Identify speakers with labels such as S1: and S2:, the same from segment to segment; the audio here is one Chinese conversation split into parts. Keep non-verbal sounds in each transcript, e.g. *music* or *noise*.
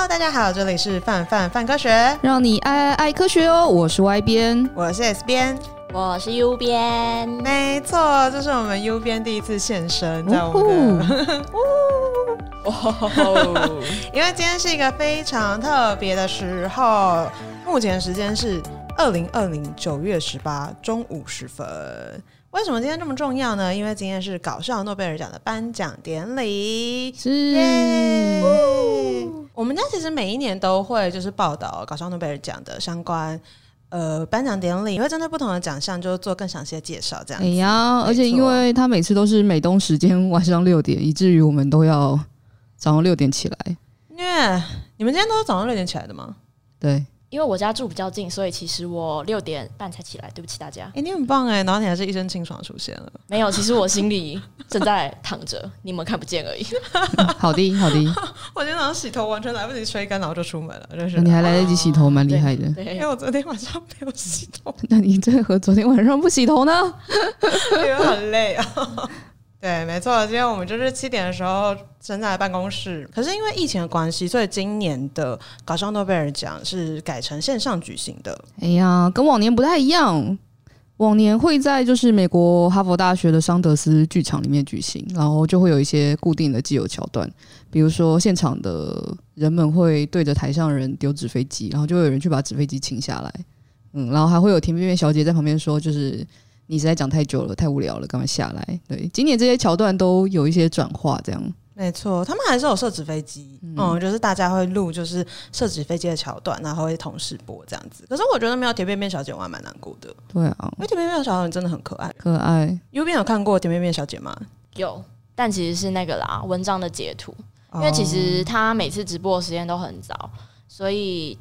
S1: Hello，大家好，这里是范范范科学，
S2: 让你爱爱爱科学哦。我是 Y 编，
S1: 我是 S 编，
S3: 我是 U 编。
S1: 没错，这是我们 U 编第一次现身在我们的。*laughs* 哦，因为今天是一个非常特别的时候，目前时间是二零二零九月十八中午时分。为什么今天这么重要呢？因为今天是搞笑诺贝尔奖的颁奖典礼。
S2: 是，
S1: 我们家其实每一年都会就是报道搞笑诺贝尔奖的相关呃颁奖典礼，也会针对不同的奖项就做更详细的介绍。这样子。
S2: 哎呀，而且因为他每次都是美东时间晚上六点，以至于我们都要早上六点起来。
S1: 因为你们今天都是早上六点起来的吗？
S2: 对。
S3: 因为我家住比较近，所以其实我六点半才起来。对不起大家。
S1: 哎，你很棒哎，然后你还是一身清爽出现了。
S3: 没有，其实我心里正在躺着，你们看不见而已。*laughs*
S2: 好的，好的。*laughs*
S1: 我今天早上洗头完全来不及吹干，然后就出门了。就是
S2: 你还来得及洗头，蛮厉害的。
S3: 对，
S1: 因为我昨天晚上没有洗头。*laughs*
S2: 那你这和昨天晚上不洗头呢？
S1: 因为很累啊。对，没错，今天我们就是七点的时候正在办公室，可是因为疫情的关系，所以今年的搞笑诺贝尔奖是改成线上举行的。
S2: 哎呀，跟往年不太一样，往年会在就是美国哈佛大学的桑德斯剧场里面举行，然后就会有一些固定的既有桥段，比如说现场的人们会对着台上人丢纸飞机，然后就会有人去把纸飞机清下来，嗯，然后还会有甜面面小姐在旁边说，就是。你实在讲太久了，太无聊了，干嘛下来？对，今年这些桥段都有一些转化，这样
S1: 没错。他们还是有设置飞机，嗯，嗯，就是大家会录，就是设置飞机的桥段，然后会同时播这样子。可是我觉得没有甜面面小姐，我还蛮难过的。
S2: 对啊，
S1: 因为甜面面小姐真的很可爱，
S2: 可爱。
S1: 右边有看过甜面面小姐吗？
S3: 有，但其实是那个啦，文章的截图。因为其实她每次直播的时间都很早，所以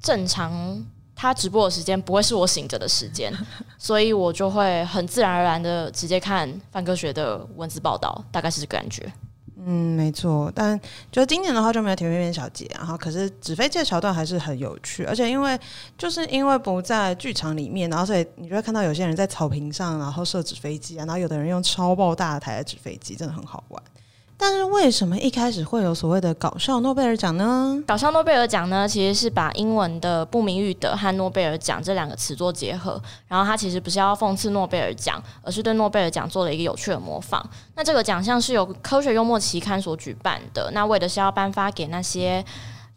S3: 正常。他直播的时间不会是我醒着的时间，*laughs* 所以我就会很自然而然的直接看范科学的文字报道，大概是这个感觉。
S1: 嗯，没错。但就今年的话就没有甜面面小姐，然后可是纸飞机的桥段还是很有趣，而且因为就是因为不在剧场里面，然后所以你就会看到有些人在草坪上，然后射纸飞机啊，然后有的人用超爆大台的纸飞机，真的很好玩。但是为什么一开始会有所谓的搞笑诺贝尔奖呢？
S3: 搞笑诺贝尔奖呢，其实是把英文的不名誉的和诺贝尔奖这两个词做结合，然后它其实不是要讽刺诺贝尔奖，而是对诺贝尔奖做了一个有趣的模仿。那这个奖项是由科学幽默期刊所举办的，那为的是要颁发给那些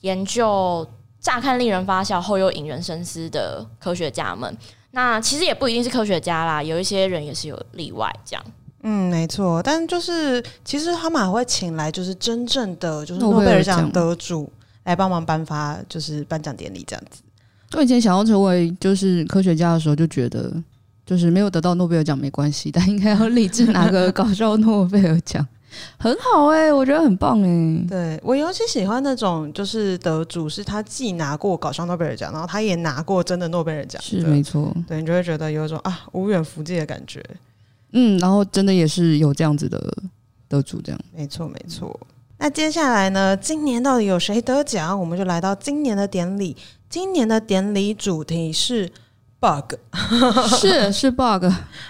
S3: 研究乍看令人发笑后又引人深思的科学家们。那其实也不一定是科学家啦，有一些人也是有例外这样。
S1: 嗯，没错，但就是其实他们还会请来就是真正的就是诺贝尔奖得主来帮忙颁发就是颁奖典礼这样子。
S2: 我以前想要成为就是科学家的时候，就觉得就是没有得到诺贝尔奖没关系，*laughs* 但应该要立志拿个搞笑诺贝尔奖，很好哎、欸，我觉得很棒哎、欸。
S1: 对，我尤其喜欢那种就是得主是他既拿过搞笑诺贝尔奖，然后他也拿过真的诺贝尔奖，
S2: 是没错。
S1: 对，你就会觉得有一种啊无远弗届的感觉。
S2: 嗯，然后真的也是有这样子的得主，这样
S1: 没错没错。那接下来呢？今年到底有谁得奖？我们就来到今年的典礼。今年的典礼主题是 bug，
S2: 是是 bug，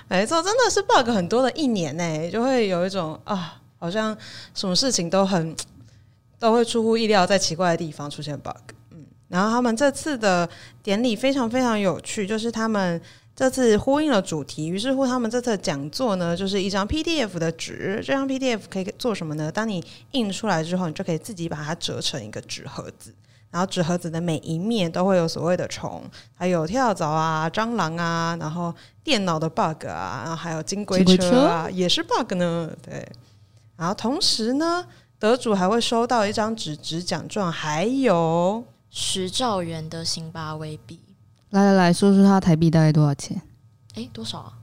S1: 没错，真的是 bug 很多的一年呢，就会有一种啊，好像什么事情都很都会出乎意料，在奇怪的地方出现 bug。嗯，然后他们这次的典礼非常非常有趣，就是他们。这次呼应了主题，于是乎他们这次讲座呢，就是一张 PDF 的纸。这张 PDF 可以做什么呢？当你印出来之后，你就可以自己把它折成一个纸盒子。然后纸盒子的每一面都会有所谓的虫，还有跳蚤啊、蟑螂啊，然后电脑的 bug 啊，然后还有金龟车啊，也是 bug 呢。对。然后同时呢，得主还会收到一张纸质奖状，还有
S3: 十兆元的辛巴威币。
S2: 来来来说说他台币大概多少钱？
S3: 哎，多少啊？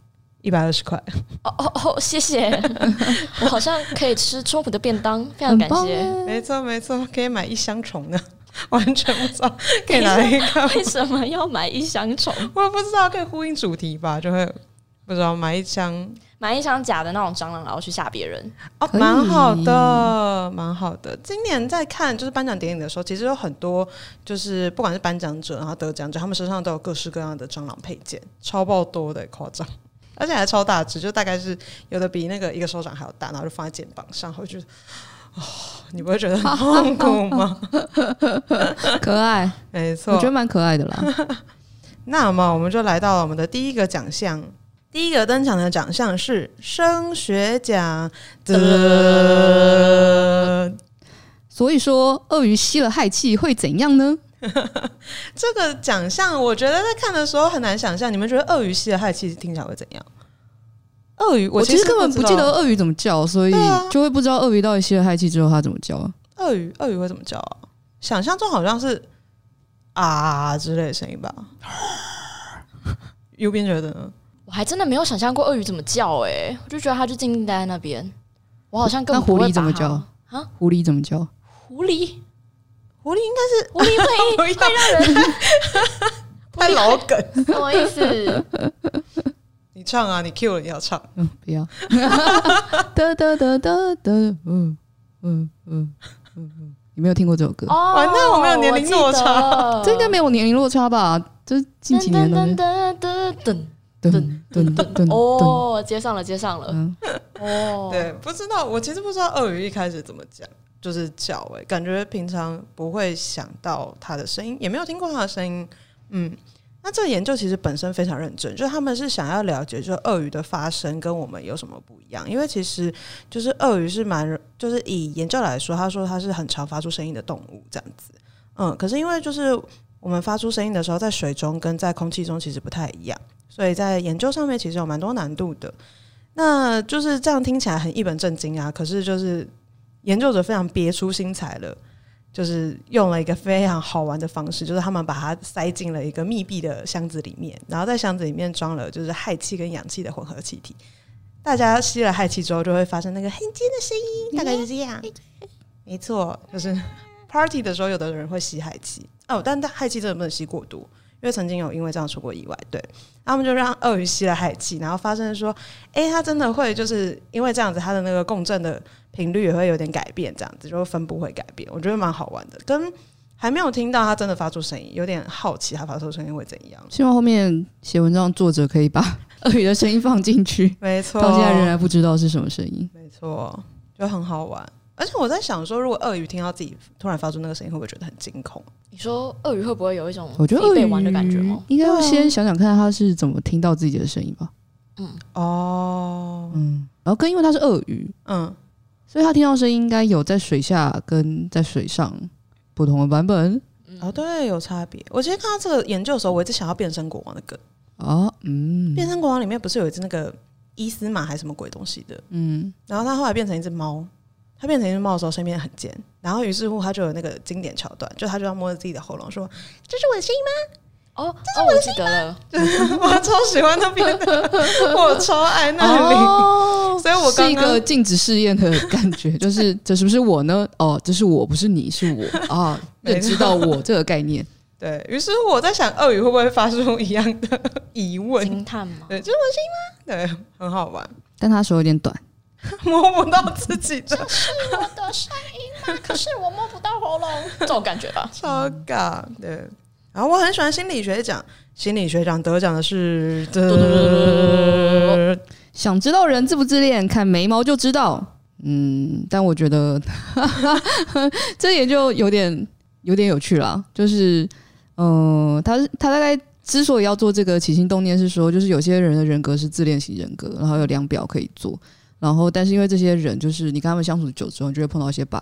S1: 一百二十块。
S3: 哦哦哦，谢谢。*laughs* 我好像可以吃中午的便当，非常感谢。
S1: 没错没错，可以买一箱虫呢，*laughs* 完全不知道可以拿一个。*laughs*
S3: 为什么要买一箱虫？
S1: 我也不知道，可以呼应主题吧？就会不知道买一箱。
S3: 买一箱假的那种蟑螂，然后去吓别人
S1: 哦，蛮好的，蛮好的。今年在看就是颁奖典礼的时候，其实有很多就是不管是颁奖者，然后得奖者，他们身上都有各式各样的蟑螂配件，超爆多的，夸张，而且还超大只，就大概是有的比那个一个手掌还要大，然后就放在肩膀上，我觉得哦，你不会觉得很痛苦吗？*laughs*
S2: 可爱，
S1: 没错，
S2: 我觉得蛮可爱的啦。*laughs*
S1: 那么我们就来到了我们的第一个奖项，第一个登场的奖项是升学奖的。
S2: 所以说，鳄鱼吸了氦气会怎样呢？*laughs*
S1: 这个奖项，我觉得在看的时候很难想象。你们觉得鳄鱼吸了氦气听起来会怎样？鳄鱼，我其实
S2: 根本不记得鳄鱼怎么叫，所以就会不知道鳄鱼到底吸了氦气之后它怎么叫啊？
S1: 鳄鱼，鳄鱼会怎么叫啊？想象中好像是啊之类的声音吧。*laughs* 右边觉得呢？
S3: 我还真的没有想象过鳄鱼怎么叫，哎，我就觉得它就静静待在那边。我好像根本不会。
S2: 那狐狸怎么叫啊？狐狸怎么叫？
S3: 狐狸，
S1: 狐狸应该是
S3: 狐狸会会让人 *laughs*
S1: 太老梗，
S3: 什么意思？
S1: 你唱啊，你 Q 了，你要唱，
S2: 嗯，不要。哒哒哒哒哒，嗯嗯嗯嗯嗯，你没有听过这首歌？
S3: 哦，
S1: 那我没有年龄落差，
S2: 这应该没有年龄落差吧？这是近几年的。
S3: 噔噔噔噔噔噔噔，哦，接上了，接上了。哦，
S1: 对，不知道，我其实不知道鳄鱼一开始怎么讲。就是叫诶、欸，感觉平常不会想到它的声音，也没有听过它的声音。嗯，那这个研究其实本身非常认真，就是他们是想要了解，就是鳄鱼的发声跟我们有什么不一样。因为其实就是鳄鱼是蛮，就是以研究来说，他说它是很常发出声音的动物这样子。嗯，可是因为就是我们发出声音的时候，在水中跟在空气中其实不太一样，所以在研究上面其实有蛮多难度的。那就是这样听起来很一本正经啊，可是就是。研究者非常别出心裁了，就是用了一个非常好玩的方式，就是他们把它塞进了一个密闭的箱子里面，然后在箱子里面装了就是氦气跟氧气的混合气体。大家吸了氦气之后，就会发生那个很尖的声音，大概是这样。没错，就是 party 的时候，有的人会吸氦气哦，但氦气真的不能吸过多，因为曾经有因为这样出过意外。对，他们就让鳄鱼吸了氦气，然后发生说，哎、欸，它真的会就是因为这样子，它的那个共振的。频率也会有点改变，这样子就分布会改变，我觉得蛮好玩的。跟还没有听到它真的发出声音，有点好奇它发出声音会怎样。
S2: 希望后面写文章作者可以把鳄鱼的声音放进去。
S1: 没错，
S2: 到现在仍然不知道是什么声音。
S1: 没错，就很好玩。而且我在想说，如果鳄鱼听到自己突然发出那个声音，会不会觉得很惊恐？
S3: 你说鳄鱼会不会有一种
S2: 我觉得被
S3: 玩的感觉吗？
S2: 应该要先想想看它是怎么听到自己的声音吧。
S3: 嗯，
S1: 哦，
S2: 嗯，然后跟因为它是鳄鱼，
S1: 嗯。
S2: 所以它听到声音应该有在水下跟在水上不同的版本。
S1: 哦，对，有差别。我其实看到这个研究的时候，我一直想要变身国王的梗。
S2: 哦，嗯，
S1: 变身国王里面不是有一只那个伊斯玛还是什么鬼东西的？
S2: 嗯，然
S1: 后它后来变成一只猫，他变成一只猫的时候声音很尖，然后于是乎他就有那个经典桥段，就他就要摸着自己的喉咙说：“这是我的声音吗？”
S3: 哦，这是我记得了，
S1: 我超喜欢那边的，*laughs* 我超爱那里，哦、*laughs* 所以我刚刚
S2: 是一个镜子试验的感觉，就是 *laughs* 这是不是我呢？哦，这是我，不是你，是我啊，认知到我这个概念。
S1: 对，于是我在想，鳄鱼会不会发出一样的疑问？
S3: 惊叹吗？
S1: 对，这是我的声音吗？对，很好玩，
S2: 但他手有点短，*laughs*
S1: 摸不到自己的，
S3: 这是我的声音吗？可是我摸不到喉咙，*laughs* 这种感觉吧，
S1: 超尬，对。然后我很喜欢心理学奖，心理学奖得奖的是，
S2: 想知道人自不自恋，看眉毛就知道。嗯，但我觉得 *laughs* 这也就有点有点有趣了。就是，嗯、呃，他他大概之所以要做这个起心动念是说，就是有些人的人格是自恋型人格，然后有量表可以做，然后但是因为这些人就是你跟他们相处久之后，你就会碰到一些 bug。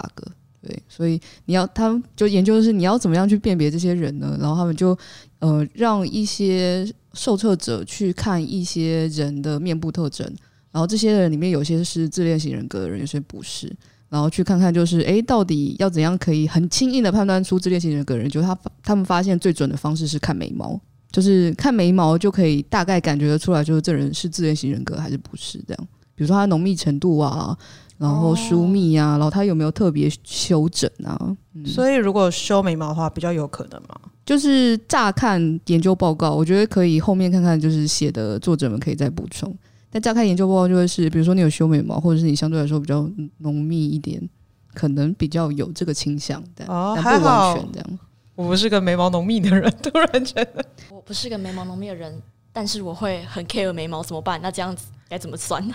S2: 对，所以你要他们就研究的是你要怎么样去辨别这些人呢？然后他们就呃让一些受测者去看一些人的面部特征，然后这些人里面有些是自恋型人格的人，有些不是，然后去看看就是诶，到底要怎样可以很轻易的判断出自恋型人格人？就是他他们发现最准的方式是看眉毛，就是看眉毛就可以大概感觉得出来，就是这人是自恋型人格还是不是这样。比如说它浓密程度啊。然后疏密呀、啊，然后它有没有特别修整啊？
S1: 嗯、所以如果修眉毛的话，比较有可能嘛。
S2: 就是乍看研究报告，我觉得可以后面看看，就是写的作者们可以再补充。但乍看研究报告就会是，比如说你有修眉毛，或者是你相对来说比较浓密一点，可能比较有这个倾向但。哦，还不完全这样。
S1: 我不是个眉毛浓密的人，突然觉得
S3: 我不是个眉毛浓密的人，但是我会很 care 眉毛怎么办？那这样子该怎么算呢？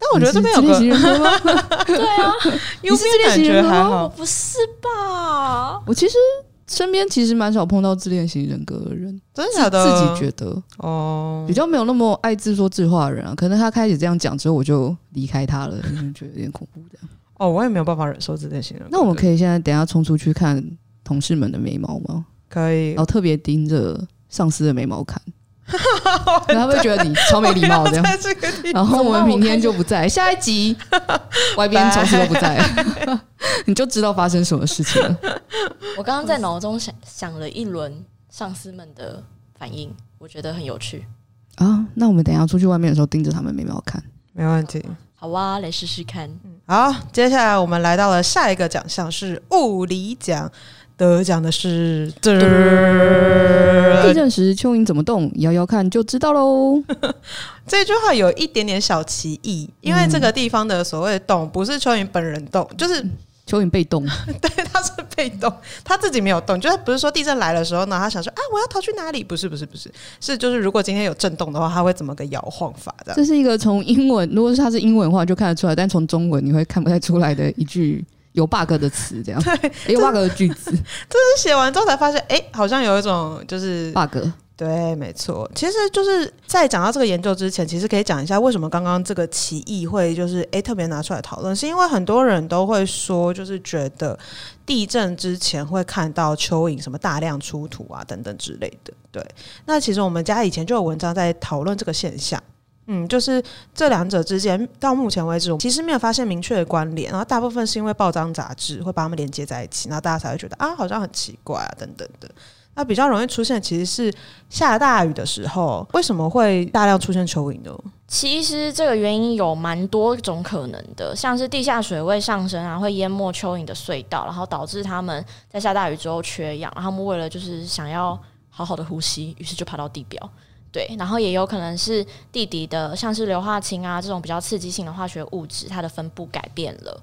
S1: 但我觉得这边有个，*laughs*
S3: 对啊，
S1: 右边感觉还好，
S3: 不是吧？
S2: 我其实身边其实蛮少碰到自恋型人格的人，
S1: 真的假的？
S2: 自己觉得哦，比较没有那么爱自说自话的人啊。可能他开始这样讲之后，我就离开他了，因为觉得有点恐怖这样。*laughs*
S1: 哦，我也没有办法忍受自恋型人格。
S2: 那我们可以现在等一下冲出去看同事们的眉毛吗？
S1: 可以，
S2: 然后特别盯着上司的眉毛看。*laughs* 然后他会觉得你超没礼貌这样，然后我们明天就不在，下一集 *laughs* 外边从此都不在，*laughs* 你就知道发生什么事情了。
S3: 我刚刚在脑中想想了一轮上司们的反应，我觉得很有趣
S2: 啊。那我们等一下出去外面的时候盯着他们眉毛看，
S1: 没问题。
S3: 好啊，来试试看。
S1: 好，接下来我们来到了下一个奖项是物理奖。得奖的是，地
S2: 震时蚯蚓怎么动？摇摇看就知道喽。*laughs*
S1: 这句话有一点点小歧义，因为这个地方的所谓动，不是蚯蚓本人动，就是
S2: 蚯蚓被动。*laughs*
S1: 对，它是被动，它自己没有动。就是不是说地震来的时候呢，它想说啊，我要逃去哪里？不是，不是，不是，是就是如果今天有震动的话，它会怎么个摇晃法的？
S2: 这是一个从英文，如果是它是英文的话就看得出来，但从中文你会看不太出来的一句。有 bug 的词，这样对，有 bug 的句子，*laughs*
S1: 这是写完之后才发现，哎、欸，好像有一种就是
S2: bug。
S1: 对，没错。其实就是在讲到这个研究之前，其实可以讲一下为什么刚刚这个歧义会就是哎、欸、特别拿出来讨论，是因为很多人都会说，就是觉得地震之前会看到蚯蚓什么大量出土啊等等之类的。对，那其实我们家以前就有文章在讨论这个现象。嗯，就是这两者之间，到目前为止，我其实没有发现明确的关联。然后大部分是因为报章杂志会把它们连接在一起，然后大家才会觉得啊，好像很奇怪啊，等等的。那比较容易出现，其实是下大雨的时候，为什么会大量出现蚯蚓呢？
S3: 其实这个原因有蛮多种可能的，像是地下水位上升啊，会淹没蚯蚓的隧道，然后导致它们在下大雨之后缺氧，然后他们为了就是想要好好的呼吸，于是就爬到地表。对，然后也有可能是地底的，像是硫化氢啊这种比较刺激性的化学物质，它的分布改变了。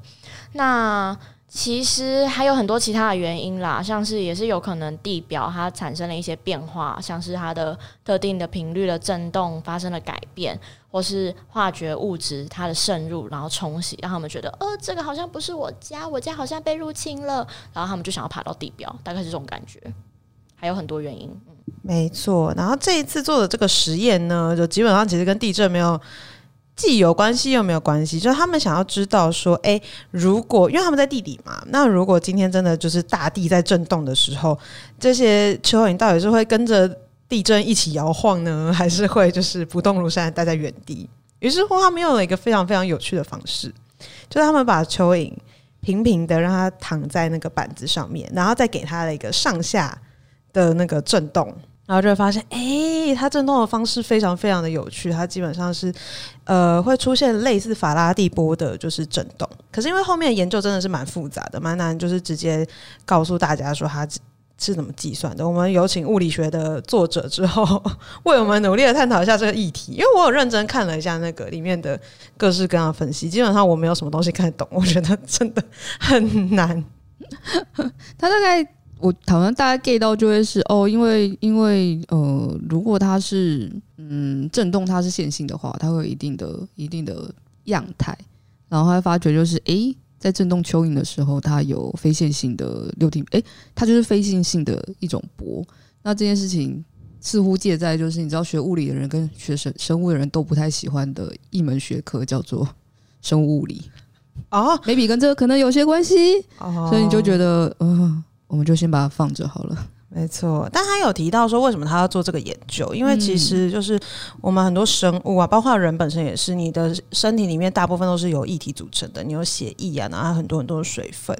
S3: 那其实还有很多其他的原因啦，像是也是有可能地表它产生了一些变化，像是它的特定的频率的震动发生了改变，或是化学物质它的渗入然后冲洗，让他们觉得，呃，这个好像不是我家，我家好像被入侵了，然后他们就想要爬到地表，大概是这种感觉。还有很多原因。
S1: 没错，然后这一次做的这个实验呢，就基本上其实跟地震没有既有关系又没有关系，就是他们想要知道说，诶，如果因为他们在地底嘛，那如果今天真的就是大地在震动的时候，这些蚯蚓到底是会跟着地震一起摇晃呢，*laughs* 还是会就是不动如山待在原地？于是乎，他们用了一个非常非常有趣的方式，就是他们把蚯蚓平平的让它躺在那个板子上面，然后再给它的一个上下的那个震动。然后就会发现，哎、它震动的方式非常非常的有趣。它基本上是，呃，会出现类似法拉第波的，就是震动。可是因为后面研究真的是蛮复杂的，蛮难，就是直接告诉大家说它是怎么计算的。我们有请物理学的作者之后，为我们努力的探讨一下这个议题。因为我有认真看了一下那个里面的各式各样的分析，基本上我没有什么东西看得懂，我觉得真的很难。*laughs*
S2: 他大概。我好像大家 get 到就会是哦，因为因为呃，如果它是嗯震动，它是线性的话，它会有一定的一定的样态，然后他发觉就是诶，在震动蚯蚓的时候，它有非线性的六体，诶，它就是非线性的一种波。那这件事情似乎借在就是你知道学物理的人跟学生生物的人都不太喜欢的一门学科叫做生物物理哦，maybe 跟这个可能有些关系哦，所以你就觉得嗯。呃我们就先把它放着好了。
S1: 没错，但他有提到说，为什么他要做这个研究？因为其实就是我们很多生物啊，包括人本身也是，你的身体里面大部分都是由液体组成的，你有血液啊，然后很多很多的水分，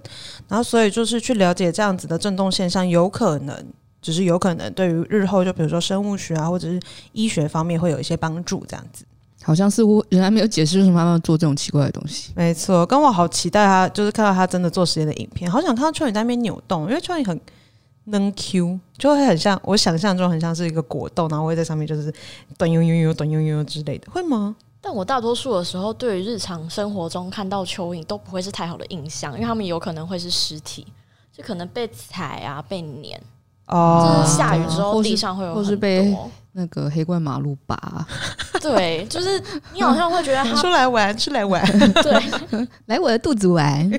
S1: 然后所以就是去了解这样子的震动现象，有可能只是有可能对于日后就比如说生物学啊，或者是医学方面会有一些帮助，这样子。
S2: 好像似乎仍然没有解释为什么他们做这种奇怪的东西。
S1: 没错，跟我好期待他，就是看到他真的做实验的影片，好想看到蚯蚓在那边扭动，因为蚯蚓很能 Q，就会很像我想象中很像是一个果冻，然后会在上面就是短悠悠悠、短悠悠之类的，会吗？
S3: 但我大多数的时候，对于日常生活中看到蚯蚓都不会是太好的印象，因为他们有可能会是尸体，就可能被踩啊、被碾。哦，就是下雨之后地上会有，
S2: 或是被那个黑冠马路拔。*laughs*
S3: 对，就是你好像会觉得他 *laughs*
S1: 出来玩，出来玩，
S3: 对，*laughs*
S2: 来我的肚子玩，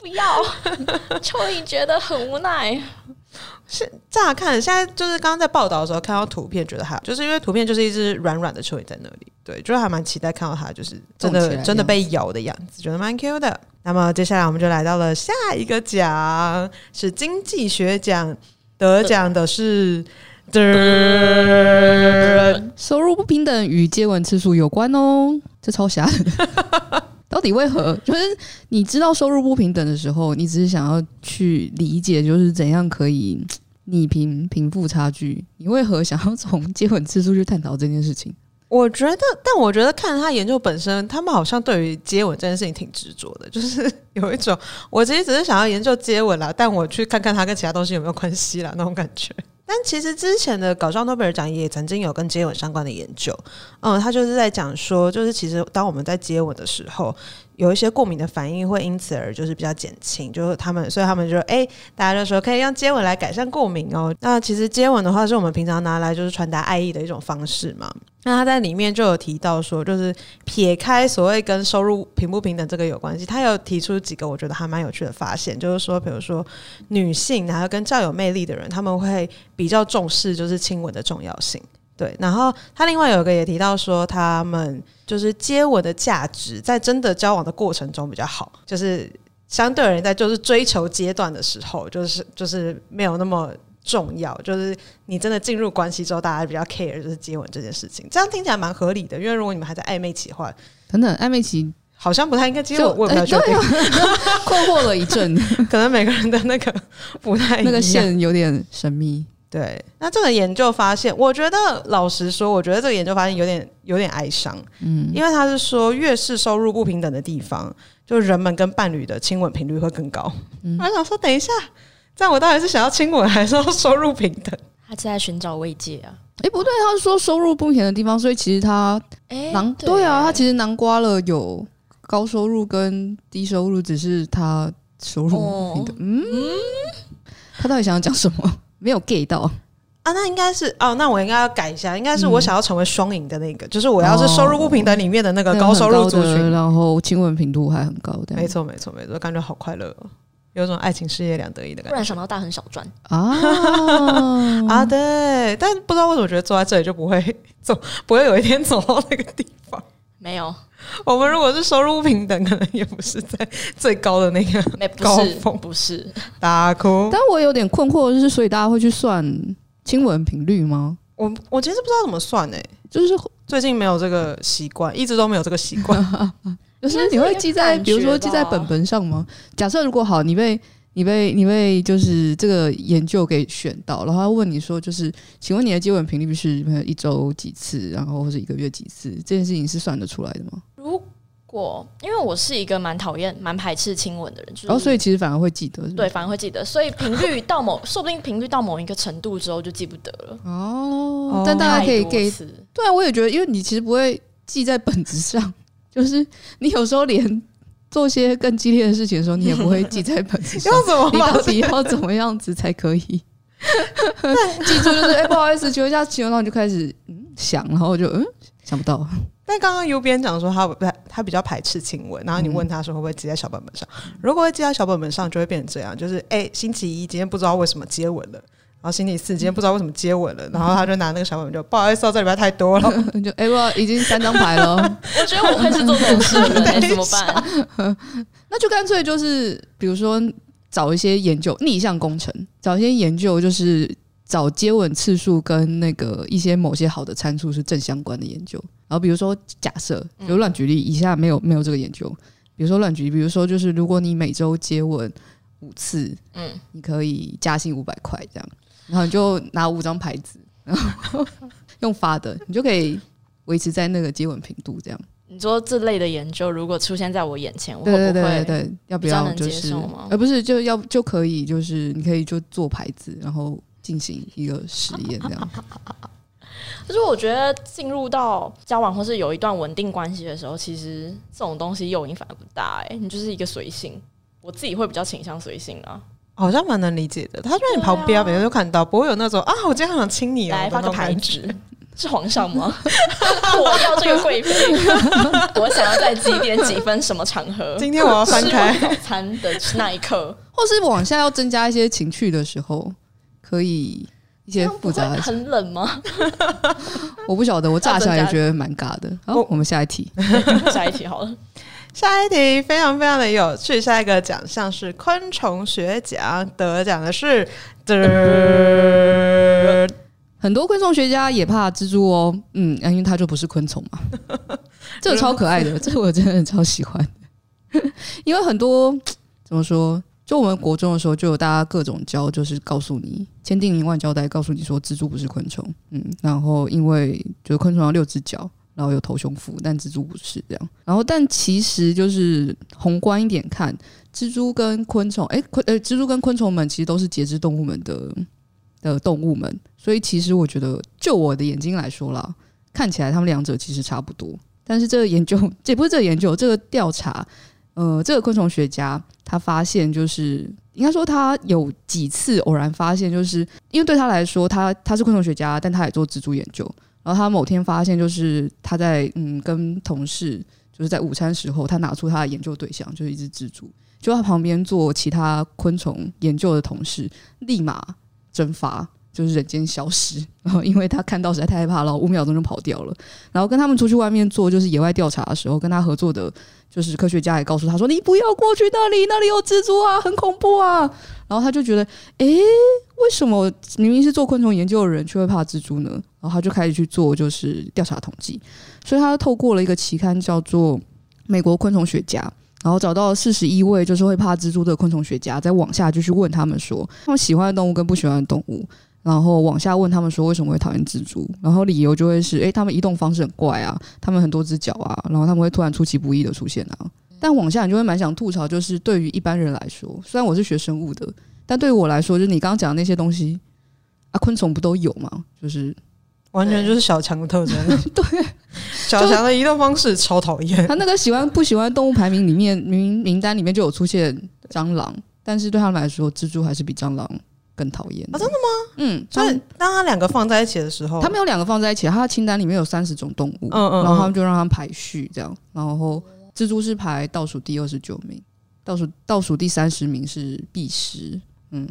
S3: 不要，蚯蚓觉得很无奈。
S1: 是乍看，现在就是刚刚在报道的时候看到图片，觉得还就是因为图片就是一只软软的蚯蚓在那里，对，就是还蛮期待看到它就是真的真的被咬的样子，觉得蛮 Q 的。那么接下来我们就来到了下一个奖，是经济学奖，得奖的是。
S2: 收入不平等与接吻次数有关哦，这超瞎的。*laughs* 到底为何？就是你知道收入不平等的时候，你只是想要去理解，就是怎样可以逆平贫富差距。你为何想要从接吻次数去探讨这件事情？
S1: 我觉得，但我觉得看他研究本身，他们好像对于接吻这件事情挺执着的，就是 *laughs* 有一种我其实只是想要研究接吻啦，但我去看看他跟其他东西有没有关系啦，那种感觉。但其实之前的搞笑诺贝尔奖也曾经有跟接吻相关的研究，嗯，他就是在讲说，就是其实当我们在接吻的时候，有一些过敏的反应会因此而就是比较减轻，就是他们，所以他们就哎、欸，大家就说可以用接吻来改善过敏哦。那其实接吻的话，是我们平常拿来就是传达爱意的一种方式嘛。那他在里面就有提到说，就是撇开所谓跟收入平不平等这个有关系，他有提出几个我觉得还蛮有趣的发现，就是说，比如说女性然后跟较有魅力的人，他们会比较重视就是亲吻的重要性。对，然后他另外有一个也提到说，他们就是接吻的价值在真的交往的过程中比较好，就是相对而言在就是追求阶段的时候，就是就是没有那么重要。就是你真的进入关系之后，大家比较 care 就是接吻这件事情。这样听起来蛮合理的，因为如果你们还在暧昧期的话，
S2: 等等，暧昧期
S1: 好像不太应该接吻，我也不太确定，*laughs*
S2: 困惑了一阵，*laughs*
S1: 可能每个人的那个不太
S2: 那个线有点神秘。
S1: 对，那这个研究发现，我觉得老实说，我觉得这个研究发现有点有点哀伤，嗯，因为他是说，越是收入不平等的地方，就人们跟伴侣的亲吻频率会更高。嗯，我想说，等一下，这样我到底是想要亲吻，还是要收入平等？*laughs*
S3: 他是在寻找慰藉啊？
S2: 哎，不对，他是说收入不平等的地方，所以其实他，哎，南对啊，他其实南瓜了有高收入跟低收入，只是他收入不平等。嗯，他到底想要讲什么？没有 get 到。
S1: 啊，那应该是哦，那我应该要改一下，应该是我想要成为双赢的那个，嗯、就是我要是收入不平等里面的那个高收入族群，
S2: 然后亲吻频度还很高的，
S1: 没错没错没错，感觉好快乐，有种爱情事业两得意的感觉。
S3: 突然想到大亨小赚
S2: 啊。*laughs*
S1: 啊，对，但不知道为什么觉得坐在这里就不会走，不会有一天走到那个地方。
S3: 没有，
S1: 我们如果是收入不平等，可能也不是在最高的那个高峰，
S3: 不是
S1: 大哭。
S2: 但我有点困惑，就是所以大家会去算亲吻频率吗？
S1: 我我其实不知道怎么算诶、欸，就是最近没有这个习惯，一直都没有这个习惯。*laughs*
S2: 就是你会记在，比如说记在本本上吗？假设如果好，你被。你被你被就是这个研究给选到，然后他问你说，就是请问你的接吻频率是一周几次，然后或者一个月几次？这件事情是算得出来的吗？
S3: 如果因为我是一个蛮讨厌、蛮排斥亲吻的人，就是、
S2: 然后所以其实反而会记得是是？
S3: 对，反而会记得。所以频率到某，*laughs* 说不定频率到某一个程度之后就记不得了。
S2: 哦，但大家可以给对啊，我也觉得，因为你其实不会记在本子上，*laughs* 就是你有时候连。做些更激烈的事情的时候，你也不会记在本子上。*laughs*
S1: 要怎么？
S2: 你到底要怎么样子才可以记住？就是哎、欸，不好意思，求一下请问，然后你就开始嗯想，然后就嗯想不到。
S1: 但刚刚右边讲说他不他比较排斥亲吻，然后你问他说会不会记在小本本上？如果会记在小本本上，就会变成这样，就是哎、欸，星期一今天不知道为什么接吻了。然后星期四今天不知道为什么接吻了，然后他就拿那个小本本就不好意思，这里边太多了，*laughs*
S2: 就哎我已经三张牌了。*laughs*
S3: 我觉得我会是做这种事的人，*laughs* 怎么办？
S2: 那就干脆就是比如说找一些研究逆向工程，找一些研究就是找接吻次数跟那个一些某些好的参数是正相关的研究。然后比如说假设，比如乱举例，以下没有没有这个研究。比如说乱举例，比如说就是如果你每周接吻五次，嗯，你可以加薪五百块这样。然后你就拿五张牌子，然后用发的，你就可以维持在那个接吻频度这样。
S3: 你说这类的研究如果出现在我眼前，我会
S2: 不会对要不要就是？而不是就要就可以就是你可以就做牌子，然后进行一个实验这样。
S3: 就是我觉得进入到交往或是有一段稳定关系的时候，其实这种东西诱因反而不大哎、欸，你就是一个随性。我自己会比较倾向随性啊。
S1: 好像蛮能理解的，他在你旁边，每天都看到，不会有那种啊，我今天很想亲你哦，
S3: 来发个牌子，是皇上吗？*laughs* 我要这个贵妃，*laughs* 我想要在几点几分什么场合？
S1: 今天我要翻开
S3: 早餐的那一刻，
S2: 或是往下要增加一些情趣的时候，可以一些复杂的。
S3: 很冷吗？
S2: 我不晓得，我乍想也觉得蛮尬的。好，我们下一题，*laughs*
S3: 下一题好了。
S1: 下一题非常非常的有趣，下一个奖项是昆虫学奖，得奖的是。*laughs*
S2: 很多昆虫学家也怕蜘蛛哦，嗯，因为它就不是昆虫嘛。*laughs* 这个超可爱的，这个我真的超喜欢。*laughs* 因为很多怎么说，就我们国中的时候就有大家各种教，就是告诉你千叮咛万交代，告诉你说蜘蛛不是昆虫，嗯，然后因为就是昆虫有六只脚，然后有头胸腹，但蜘蛛不是这样。然后但其实就是宏观一点看，蜘蛛跟昆虫，哎，昆呃，蜘蛛跟昆虫们其实都是节肢动物们的。的动物们，所以其实我觉得，就我的眼睛来说啦，看起来他们两者其实差不多。但是这个研究，*laughs* 这不是这个研究，这个调查，呃，这个昆虫学家他发现，就是应该说他有几次偶然发现，就是因为对他来说，他他是昆虫学家，但他也做蜘蛛研究。然后他某天发现，就是他在嗯跟同事就是在午餐时候，他拿出他的研究对象，就是一只蜘蛛，就他旁边做其他昆虫研究的同事，立马。蒸发就是人间消失，然 *laughs* 后因为他看到实在太害怕了，五秒钟就跑掉了。然后跟他们出去外面做就是野外调查的时候，跟他合作的就是科学家也告诉他说：“你不要过去那里，那里有蜘蛛啊，很恐怖啊。”然后他就觉得：“诶，为什么明明是做昆虫研究的人却会怕蜘蛛呢？”然后他就开始去做就是调查统计，所以他透过了一个期刊叫做《美国昆虫学家》。然后找到四十一位就是会怕蜘蛛的昆虫学家，再往下就去问他们说，他们喜欢的动物跟不喜欢的动物，然后往下问他们说为什么会讨厌蜘蛛，然后理由就会是，诶，他们移动方式很怪啊，他们很多只脚啊，然后他们会突然出其不意的出现啊。但往下你就会蛮想吐槽，就是对于一般人来说，虽然我是学生物的，但对于我来说，就是你刚刚讲的那些东西啊，昆虫不都有吗？就是。
S1: 完全就是小强的特征。*laughs*
S2: 对，
S1: 小强的移动方式超讨厌。
S2: 他那个喜欢不喜欢动物排名里面名名单里面就有出现蟑螂，但是对他们来说，蜘蛛还是比蟑螂更讨厌。
S1: 啊，真的吗？
S2: 嗯，
S1: 所以当他两个放在一起的时候，
S2: 他们有两个放在一起，他的清单里面有三十种动物，嗯嗯，然后他们就让他们排序这样，然后蜘蛛是排倒数第二十九名，倒数倒数第三十名是壁虱，嗯。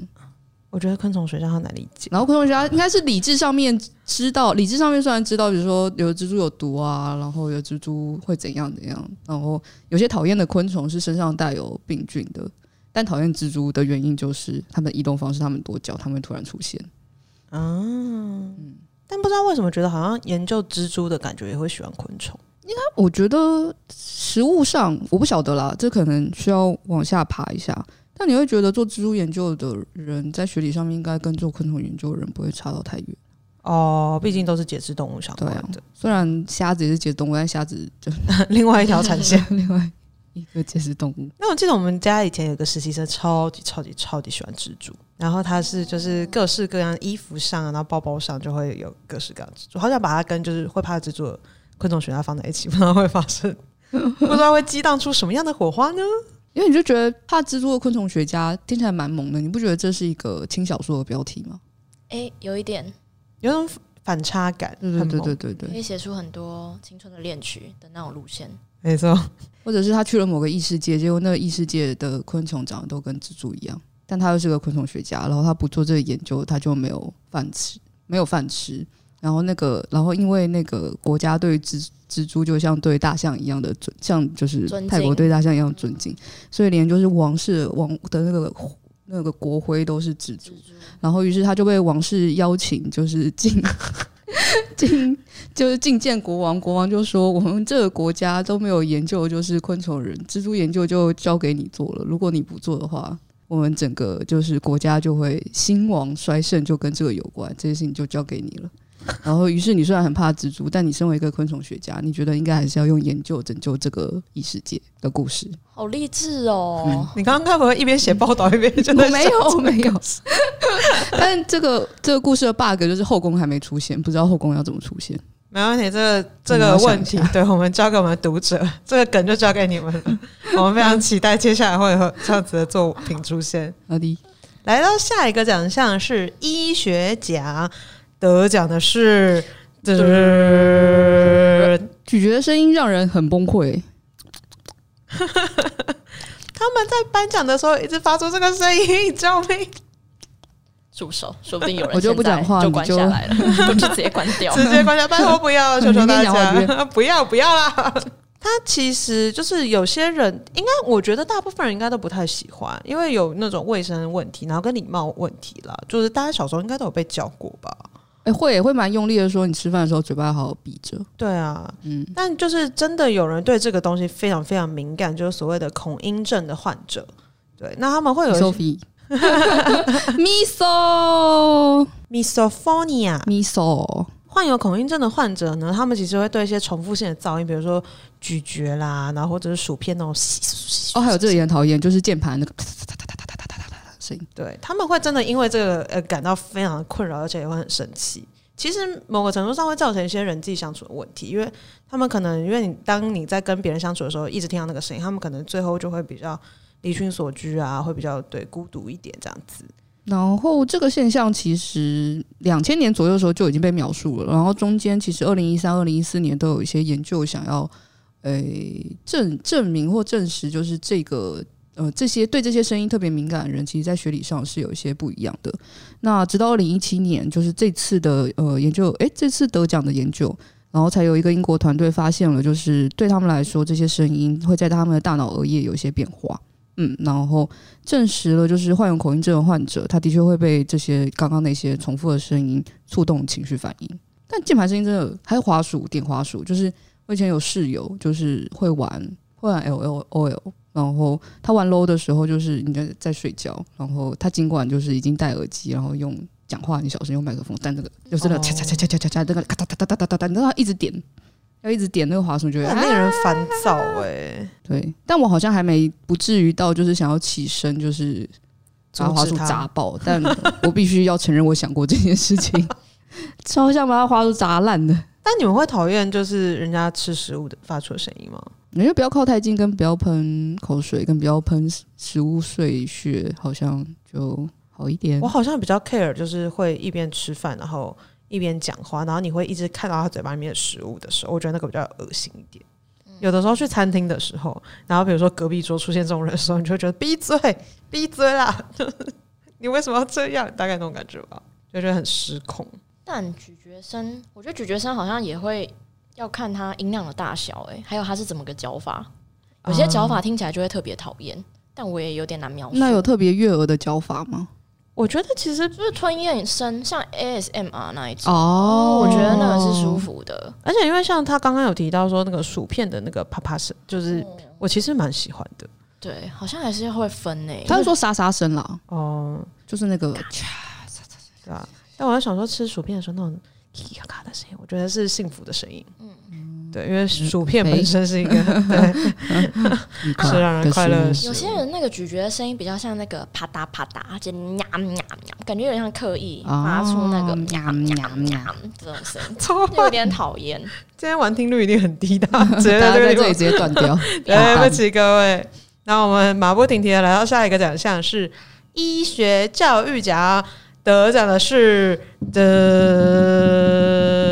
S1: 我觉得昆虫学家很难理解，
S2: 然后昆虫学家应该是理智上面知道，理智上面虽然知道，比如说有的蜘蛛有毒啊，然后有的蜘蛛会怎样怎样，然后有些讨厌的昆虫是身上带有病菌的，但讨厌蜘蛛的原因就是它们移动方式，它们多脚，它们会突然出现。
S1: 啊，嗯，但不知道为什么觉得好像研究蜘蛛的感觉也会喜欢昆虫。
S2: 应该我觉得食物上我不晓得啦，这可能需要往下爬一下。但你会觉得做蜘蛛研究的人在学理上面应该跟做昆虫研究的人不会差到太远
S1: 哦，毕竟都是节肢动物相关的。
S2: 啊、虽然虾子也是节肢动物，但虾子就 *laughs*
S1: 另外一条产线，*laughs*
S2: 另外一个节食动物。
S1: 那我记得我们家以前有个实习生，超级超级超级喜欢蜘蛛，然后他是就是各式各样衣服上，然后包包上就会有各式各样蜘蛛，好想把它跟就是会怕蜘蛛的昆虫学家放在一起，不知道会发生，*laughs* 不知道会激荡出什么样的火花呢？
S2: 因为你就觉得怕蜘蛛的昆虫学家听起来蛮萌的，你不觉得这是一个轻小说的标题吗？
S3: 哎、欸，有一点，
S1: 有种反差感，
S2: 对对对对对对，
S3: 可以写出很多青春的恋曲的那种路线，
S1: 没错。*laughs*
S2: 或者是他去了某个异世界，结果那个异世界的昆虫长得都跟蜘蛛一样，但他又是个昆虫学家，然后他不做这个研究，他就没有饭吃，没有饭吃。然后那个，然后因为那个国家对蜘蜘蛛就像对大象一样的尊，像就是泰国对大象一样尊敬，所以连就是王室王的那个那个国徽都是蜘蛛。然后于是他就被王室邀请，就是进 *laughs* 进就是觐见国王。国王就说：“我们这个国家都没有研究，就是昆虫人，蜘蛛研究就交给你做了。如果你不做的话，我们整个就是国家就会兴亡衰盛，就跟这个有关。这些事情就交给你了。”然后，于是你虽然很怕蜘蛛，但你身为一个昆虫学家，你觉得应该还是要用研究拯救这个异世界的故事。
S3: 好励志哦！
S1: 嗯、你刚刚该不会一边写报道一边真
S2: 的没有没有？*laughs* *laughs* 但这个这个故事的 bug 就是后宫还没出现，不知道后宫要怎么出现。
S1: 没问题，这个这个问题，对我们交给我们读者，*laughs* 这个梗就交给你们了。*laughs* 我们非常期待接下来会有这样子的作品出现。
S2: 好的，来
S1: 到下一个奖项是医学奖。得奖的是
S2: 咀嚼的声音让人很崩溃。*laughs*
S1: 他们在颁奖的时候一直发出这个声音，救命！
S3: 助手，说不定有人 *laughs*
S2: 我就不讲话，
S3: 就关下来了，*laughs* 就直接关掉，
S1: 直接关掉，拜托不要，求求大家，不要不要啦！*laughs* 他其实就是有些人，应该我觉得大部分人应该都不太喜欢，因为有那种卫生问题，然后跟礼貌问题啦。就是大家小时候应该都有被教过吧？
S2: 哎、欸，会会蛮用力的说，你吃饭的时候嘴巴好好闭着。对啊，
S1: 嗯，但就是真的有人对这个东西非常非常敏感，就是所谓的恐音症的患者。对，那他们会有 *laughs*
S2: Miso
S1: misophonia
S2: miso
S1: 患有恐音症的患者呢，他们其实会对一些重复性的噪音，比如说咀嚼啦，然后或者是薯片那种
S2: 哦，还有这个也很讨厌，就是键盘那个哒哒哒哒哒哒哒哒声音。
S1: 对，他们会真的因为这个呃感到非常的困扰，而且也会很生气。其实某个程度上会造成一些人际相处的问题，因为他们可能因为你当你在跟别人相处的时候，一直听到那个声音，他们可能最后就会比较离群所居啊，会比较对孤独一点这样子。
S2: 然后这个现象其实两千年左右的时候就已经被描述了，然后中间其实二零一三、二零一四年都有一些研究想要，诶证证明或证实，就是这个呃这些对这些声音特别敏感的人，其实在学理上是有一些不一样的。那直到二零一七年，就是这次的呃研究，诶这次得奖的研究，然后才有一个英国团队发现了，就是对他们来说，这些声音会在他们的大脑额叶有一些变化。嗯，然后证实了，就是患有口音症的患者，他的确会被这些刚刚那些重复的声音触动情绪反应。但键盘声音真的还有滑鼠点滑鼠，就是我以前有室友，就是会玩会玩 L L O L，然后他玩 low 的时候，就是你在在睡觉，然后他尽管就是已经戴耳机，然后用讲话很小声用麦克风，但这个就是那个嚓嚓嚓嚓嚓嚓嚓，那个咔哒哒哒哒哒哒，你知道他一直点。要一直点那个滑鼠，觉得
S1: 很令人烦躁哎。
S2: 对，但我好像还没不至于到就是想要起身，就是把滑鼠砸爆。但 *laughs* 我必须要承认，我想过这件事情，*laughs* 超想把它滑鼠砸烂的。
S1: 但你们会讨厌就是人家吃食物的发出的声音吗？
S2: 你就不要靠太近，跟不要喷口水，跟不要喷食物碎屑，好像就好一点。
S1: 我好像比较 care，就是会一边吃饭，然后。一边讲话，然后你会一直看到他嘴巴里面的食物的时候，我觉得那个比较恶心一点。有的时候去餐厅的时候，然后比如说隔壁桌出现这种人的时候，你就会觉得闭嘴，闭嘴啦！*laughs* 你为什么要这样？大概那种感觉吧，就觉得很失控。
S3: 但咀嚼声，我觉得咀嚼声好像也会要看它音量的大小，哎，还有它是怎么个嚼法。有些嚼法听起来就会特别讨厌，但我也有点难描述。
S2: 那有特别悦耳的嚼法吗？
S1: 我觉得其实
S3: 就是吞咽声，像 ASMR 那一种哦，我觉得那个是舒服的。
S1: 而且因为像他刚刚有提到说那个薯片的那个啪啪声，就是我其实蛮喜欢的。
S3: 对，好像还是会分诶。
S2: 他是说沙沙声啦，
S1: 哦，
S2: 就是那个，
S1: 对啊。但我在想说吃薯片的时候那种咔咔的声音，我觉得是幸福的声音。嗯嗯。对，因为薯片本身是一个对，*laughs* 是让人快乐的。
S3: 有些人那个咀嚼的声音比较像那个啪嗒啪嗒，而且呀呀呀，感觉有点像刻意发出那个呀呀呀这种声音，*laughs* 有点讨厌。
S1: 今天玩听率一定很低的，
S2: 直接在这里直接断掉。
S1: 对不起各位，那我们马不停蹄的来到下一个奖项是医学教育奖，得奖的是的。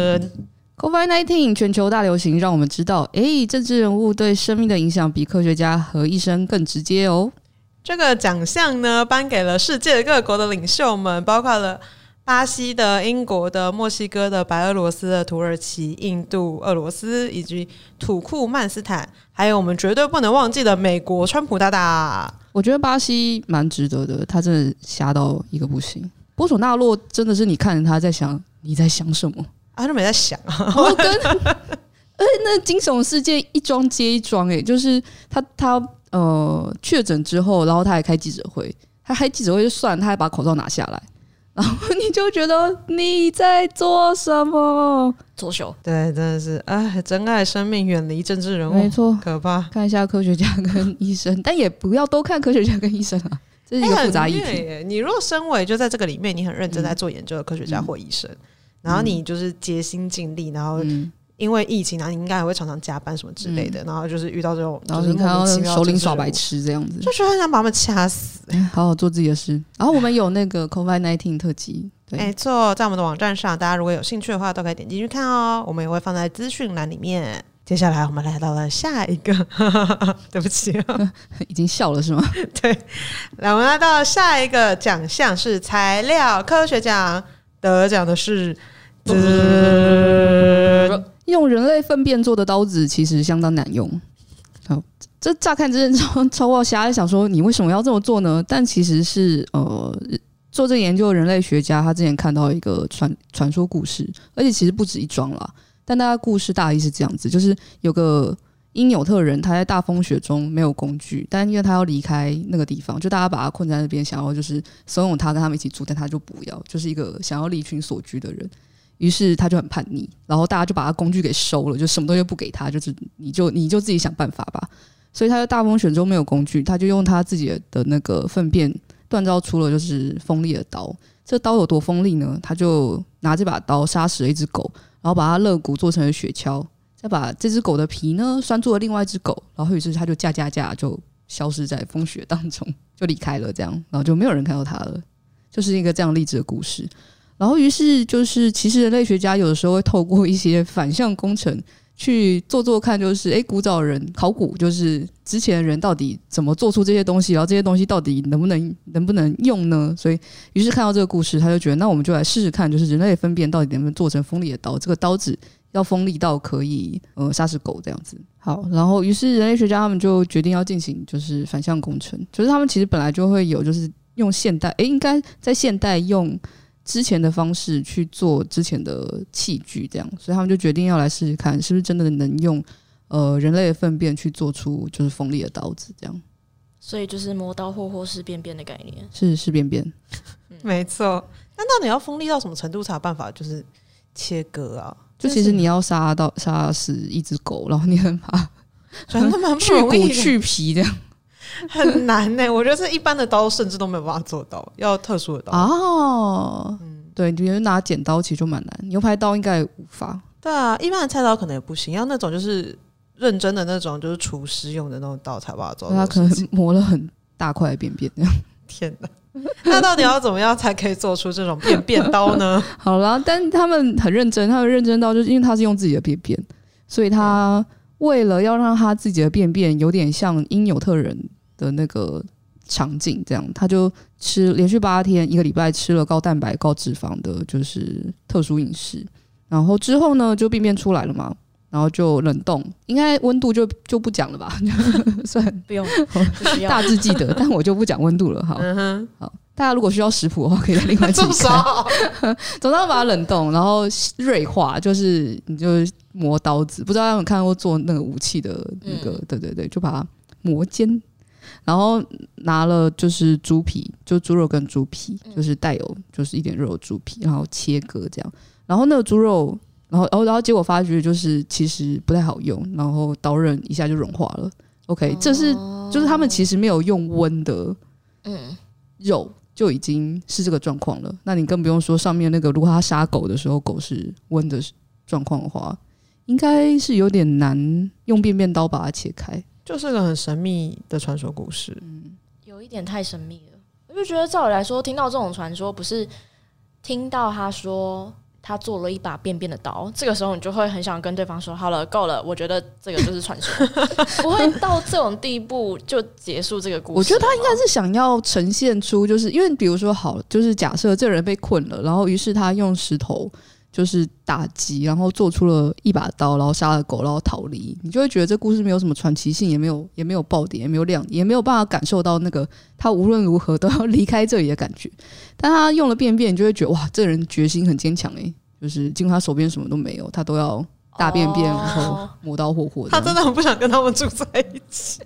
S2: COVID-19 全球大流行，让我们知道，诶，政治人物对生命的影响比科学家和医生更直接哦。
S1: 这个奖项呢，颁给了世界各国的领袖们，包括了巴西的、英国的、墨西哥的、白俄罗斯的、土耳其、印度、俄罗斯以及土库曼斯坦，还有我们绝对不能忘记的美国川普大大。
S2: 我觉得巴西蛮值得的，他真的瞎到一个不行。波索纳洛真的是你看着他在想，你在想什么？
S1: 他都没在想啊，
S2: 我跟，而 *laughs* 且那惊悚事件一桩接一桩，哎，就是他他呃确诊之后，然后他还开记者会，他开记者会就算，他还把口罩拿下来，然后你就觉得你在做什么？
S3: 作秀？
S1: 对，真的是，哎，珍爱生命，远离政治人物，
S2: 没错，
S1: 可怕。
S2: 看一下科学家跟医生，*laughs* 但也不要都看科学家跟医生啊，这是一个复杂议题。
S1: 欸、你如果身为就在这个里面，你很认真在做研究的科学家或医生。嗯嗯然后你就是竭心尽力，然后因为疫情，然后你应该还会常常加班什么之类的，然后就是遇到这种，
S2: 然后你看到首领耍白痴这样子，
S1: 就觉得很想把他们掐死，
S2: 好好做自己的事。然后我们有那个 COVID-19 特辑，
S1: 没错，在我们的网站上，大家如果有兴趣的话，都可以点进去看哦。我们也会放在资讯栏里面。接下来我们来到了下一个，*laughs* 对不起，
S2: 已经笑了是吗？*laughs*
S1: 对，来，我们来到下一个奖项是材料科学奖，得奖的是，*laughs*
S2: 用人类粪便做的刀子其实相当难用。好，这乍看之间超超爆瞎，想说你为什么要这么做呢？但其实是呃，做这研究的人类学家他之前看到一个传传说故事，而且其实不止一桩啦。但大家故事大意是这样子，就是有个因纽特人，他在大风雪中没有工具，但因为他要离开那个地方，就大家把他困在那边，想要就是怂恿他跟他们一起住，但他就不要，就是一个想要离群索居的人。于是他就很叛逆，然后大家就把他工具给收了，就什么东西不给他，就是你就你就自己想办法吧。所以他在大风雪中没有工具，他就用他自己的那个粪便锻造出了就是锋利的刀。这刀有多锋利呢？他就拿这把刀杀死了一只狗。然后把它肋骨做成了雪橇，再把这只狗的皮呢拴住了另外一只狗，然后于是他就驾驾驾就消失在风雪当中，就离开了。这样，然后就没有人看到他了，就是一个这样励志的故事。然后于是就是，其实人类学家有的时候会透过一些反向工程。去做做看，就是哎，古早人考古，就是之前人到底怎么做出这些东西，然后这些东西到底能不能能不能用呢？所以，于是看到这个故事，他就觉得，那我们就来试试看，就是人类分辨到底能不能做成锋利的刀？这个刀子要锋利到可以呃杀死狗这样子。好，然后于是人类学家他们就决定要进行就是反向工程，就是他们其实本来就会有，就是用现代哎，应该在现代用。之前的方式去做之前的器具，这样，所以他们就决定要来试试看，是不是真的能用呃人类的粪便去做出就是锋利的刀子，这样。
S3: 所以就是磨刀霍霍是便便的概念，
S2: 是是便便，
S1: 没错。那到底要锋利到什么程度才有办法就是切割啊？
S2: 就其实你要杀到杀死一只狗，然后你很怕，*laughs*
S1: 真的蛮
S2: 去骨去皮这样。*laughs*
S1: 很难呢、欸，我觉得这一般的刀甚至都没有办法做到，要特殊的刀
S2: 哦。嗯，对，比如拿剪刀其实就蛮难，牛排刀应该无法。
S1: 对啊，一般的菜刀可能也不行，要那种就是认真的那种，就是厨师用的那种刀才把它做到。
S2: 他可能磨了很大块的便便这样。*laughs*
S1: 天哪，那到底要怎么样才可以做出这种便便刀呢？*laughs*
S2: 好了，但他们很认真，他们认真到就是因为他是用自己的便便，所以他为了要让他自己的便便有点像因纽特人。的那个场景，这样他就吃连续八天，一个礼拜吃了高蛋白、高脂肪的，就是特殊饮食。然后之后呢，就病变出来了嘛，然后就冷冻，应该温度就就不讲了吧？*laughs* 算
S3: 不用，*laughs*
S2: 大致记得，但我就不讲温度了。好，好，大家如果需要食谱的话，可以再另外记一下。*laughs* 总之要把它冷冻，然后锐化，就是你就磨刀子，不知道有没有看过做那个武器的那个？对对对，就把它磨尖。然后拿了就是猪皮，就猪肉跟猪皮，就是带有就是一点肉的猪皮，然后切割这样。然后那个猪肉，然后然后然后结果发觉就是其实不太好用，然后刀刃一下就融化了。OK，这是就是他们其实没有用温的，嗯，肉就已经是这个状况了。那你更不用说上面那个，如果他杀狗的时候，狗是温的状况的话，应该是有点难用便便刀把它切开。
S1: 就是个很神秘的传说故事，
S3: 嗯，有一点太神秘了。我就觉得，照理来说，听到这种传说，不是听到他说他做了一把便便的刀，这个时候你就会很想跟对方说：“好了，够了。”我觉得这个就是传说，*laughs* 不会到这种地步就结束这个故事。
S2: 我觉得他应该是想要呈现出，就是因为比如说，好，就是假设这个人被困了，然后于是他用石头。就是打击，然后做出了一把刀，然后杀了狗，然后逃离。你就会觉得这故事没有什么传奇性，也没有也没有爆点，也没有亮，也没有办法感受到那个他无论如何都要离开这里的感觉。但他用了便便，你就会觉得哇，这人决心很坚强诶。就是尽管他手边什么都没有，他都要大便便，然后磨刀霍霍。
S1: 他真的很不想跟他们住在一起。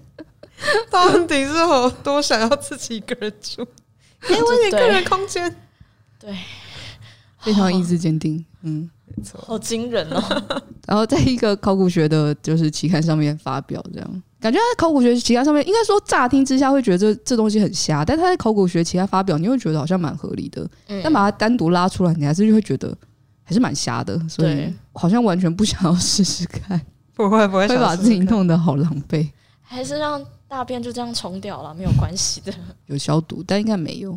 S1: *laughs* 到底是有多想要自己一个人住，*laughs* 给我一点个人空间。
S3: 对。
S2: 非常意志坚定，*laughs* 嗯，
S3: 没错，好惊人哦。*laughs*
S2: 然后在一个考古学的，就是期刊上面发表，这样感觉他在考古学期刊上面，应该说乍听之下会觉得这这东西很瞎，但他在考古学期刊发表，你会觉得好像蛮合理的。嗯，但把它单独拉出来，你还是会觉得还是蛮瞎的，所以好像完全不想要试试看。
S1: 不会不会，
S2: 会把自己弄得好狼狈。
S3: 还是让大便就这样冲掉了，没有关系的。*laughs*
S2: 有消毒，但应该没有，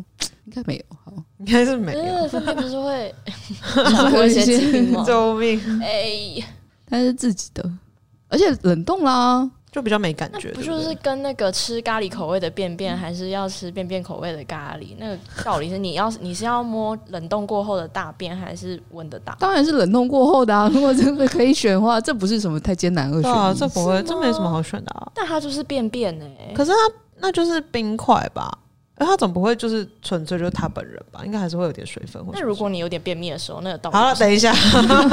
S2: 应该没有。好。
S1: 应该是没有。
S3: 粪便不是会 *laughs* 会一些疾病吗？*laughs*
S1: 救命！
S3: 哎，
S2: 但是自己的，而且冷冻啦。
S1: 就比较没感觉，
S3: 不就是跟那个吃咖喱口味的便便，还是要吃便便口味的咖喱？那个道理是你要你是要摸冷冻过后的大便，还是闻得到？
S2: 当然是冷冻过后的啊！*laughs* 如果真的可以选的话，这不是什么太艰难二选。
S1: 啊，这不会，这没什么好选的啊。
S3: 但它就是便便呢、欸。
S1: 可是它那就是冰块吧？而它总不会就是纯粹就是他本人吧？应该还是会有点水分。那
S3: 如果你有点便秘的时候，那个道理
S1: 好了，等一下，